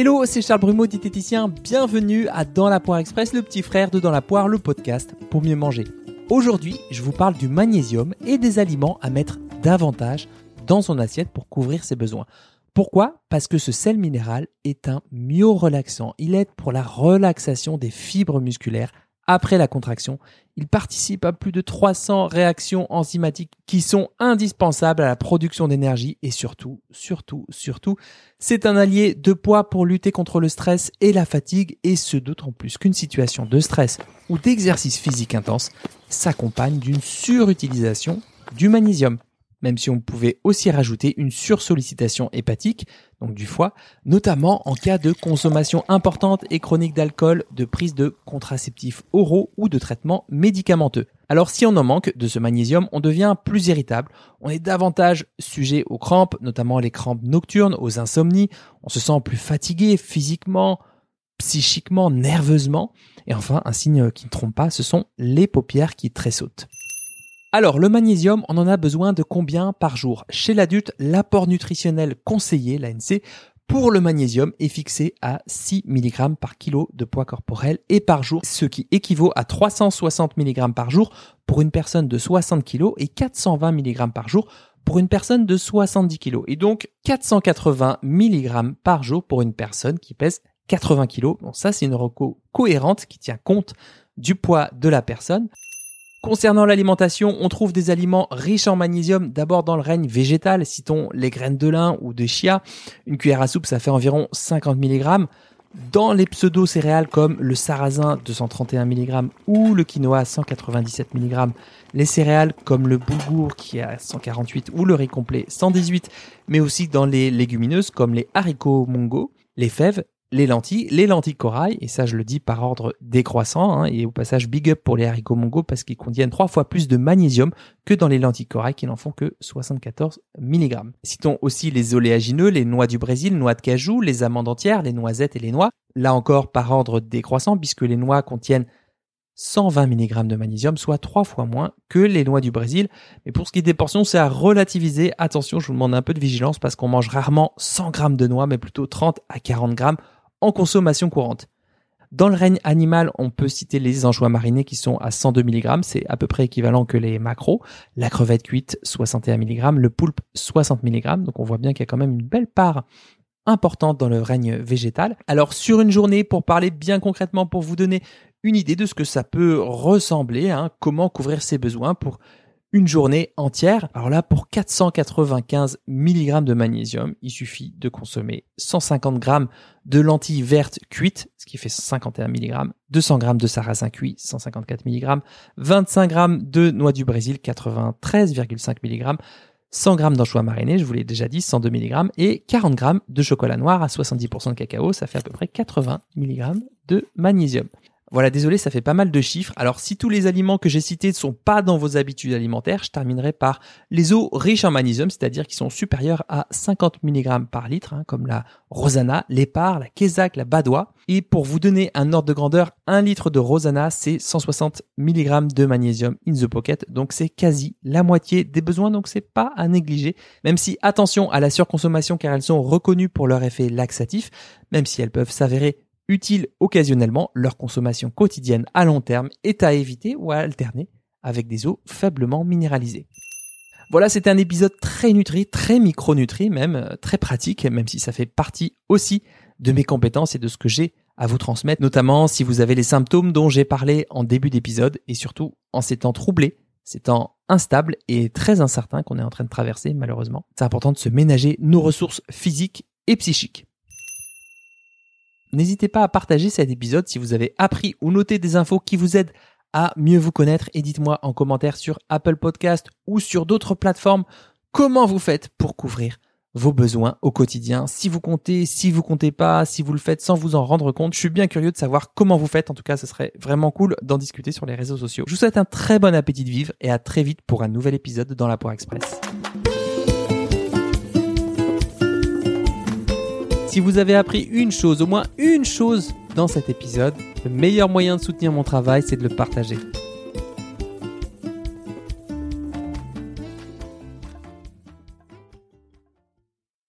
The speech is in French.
Hello, c'est Charles Brumeau, diététicien. Bienvenue à Dans la Poire Express, le petit frère de Dans la Poire, le podcast pour mieux manger. Aujourd'hui, je vous parle du magnésium et des aliments à mettre davantage dans son assiette pour couvrir ses besoins. Pourquoi? Parce que ce sel minéral est un myorelaxant. Il aide pour la relaxation des fibres musculaires après la contraction. Il participe à plus de 300 réactions enzymatiques qui sont indispensables à la production d'énergie et surtout, surtout, surtout, c'est un allié de poids pour lutter contre le stress et la fatigue et ce d'autant plus qu'une situation de stress ou d'exercice physique intense s'accompagne d'une surutilisation du magnésium même si on pouvait aussi rajouter une sursollicitation hépatique, donc du foie, notamment en cas de consommation importante et chronique d'alcool, de prise de contraceptifs oraux ou de traitements médicamenteux. Alors si on en manque de ce magnésium, on devient plus irritable, on est davantage sujet aux crampes, notamment les crampes nocturnes, aux insomnies, on se sent plus fatigué physiquement, psychiquement, nerveusement, et enfin un signe qui ne trompe pas, ce sont les paupières qui tressautent. Alors, le magnésium, on en a besoin de combien par jour? Chez l'adulte, l'apport nutritionnel conseillé, l'ANC, pour le magnésium est fixé à 6 mg par kilo de poids corporel et par jour, ce qui équivaut à 360 mg par jour pour une personne de 60 kg et 420 mg par jour pour une personne de 70 kg et donc 480 mg par jour pour une personne qui pèse 80 kg. Bon, ça c'est une reco cohérente qui tient compte du poids de la personne. Concernant l'alimentation, on trouve des aliments riches en magnésium d'abord dans le règne végétal, citons les graines de lin ou de chia. Une cuillère à soupe, ça fait environ 50 mg. Dans les pseudo-céréales comme le sarrasin 231 mg ou le quinoa 197 mg, les céréales comme le boulgour qui est à 148 ou le riz complet 118, mais aussi dans les légumineuses comme les haricots mongo, les fèves les lentilles, les lentilles corail, et ça je le dis par ordre décroissant, hein, et au passage big up pour les haricots mongo parce qu'ils contiennent trois fois plus de magnésium que dans les lentilles corail qui n'en font que 74 mg. Citons aussi les oléagineux, les noix du Brésil, noix de cajou, les amandes entières, les noisettes et les noix, là encore par ordre décroissant puisque les noix contiennent 120 mg de magnésium, soit trois fois moins que les noix du Brésil. Mais pour ce qui est des portions, c'est à relativiser. Attention, je vous demande un peu de vigilance parce qu'on mange rarement 100 g de noix, mais plutôt 30 à 40 g en consommation courante. Dans le règne animal, on peut citer les anchois marinés qui sont à 102 mg, c'est à peu près équivalent que les macros. La crevette cuite, 61 mg, le poulpe, 60 mg. Donc on voit bien qu'il y a quand même une belle part importante dans le règne végétal. Alors sur une journée, pour parler bien concrètement, pour vous donner une idée de ce que ça peut ressembler, hein, comment couvrir ses besoins pour une journée entière. Alors là, pour 495 mg de magnésium, il suffit de consommer 150 g de lentilles vertes cuites, ce qui fait 51 mg, 200 g de sarrasin cuit, 154 mg, 25 g de noix du Brésil, 93,5 mg, 100 g d'anchois marinés, je vous l'ai déjà dit, 102 mg, et 40 g de chocolat noir à 70% de cacao, ça fait à peu près 80 mg de magnésium. Voilà, désolé, ça fait pas mal de chiffres. Alors si tous les aliments que j'ai cités ne sont pas dans vos habitudes alimentaires, je terminerai par les eaux riches en magnésium, c'est-à-dire qui sont supérieures à 50 mg par litre, hein, comme la Rosana, l'Épar, la Kézak, la Badois. Et pour vous donner un ordre de grandeur, un litre de Rosana, c'est 160 mg de magnésium in the pocket, donc c'est quasi la moitié des besoins, donc c'est pas à négliger. Même si attention à la surconsommation car elles sont reconnues pour leur effet laxatif, même si elles peuvent s'avérer Utile occasionnellement, leur consommation quotidienne à long terme est à éviter ou à alterner avec des eaux faiblement minéralisées. Voilà, c'était un épisode très nutri, très micronutri même, euh, très pratique, même si ça fait partie aussi de mes compétences et de ce que j'ai à vous transmettre, notamment si vous avez les symptômes dont j'ai parlé en début d'épisode et surtout en ces temps troublés, ces temps instables et très incertains qu'on est en train de traverser malheureusement. C'est important de se ménager nos ressources physiques et psychiques. N'hésitez pas à partager cet épisode si vous avez appris ou noté des infos qui vous aident à mieux vous connaître et dites-moi en commentaire sur Apple Podcast ou sur d'autres plateformes comment vous faites pour couvrir vos besoins au quotidien. Si vous comptez, si vous comptez pas, si vous le faites sans vous en rendre compte, je suis bien curieux de savoir comment vous faites. En tout cas, ce serait vraiment cool d'en discuter sur les réseaux sociaux. Je vous souhaite un très bon appétit de vivre et à très vite pour un nouvel épisode dans la Poire Express. Si vous avez appris une chose, au moins une chose dans cet épisode, le meilleur moyen de soutenir mon travail, c'est de le partager.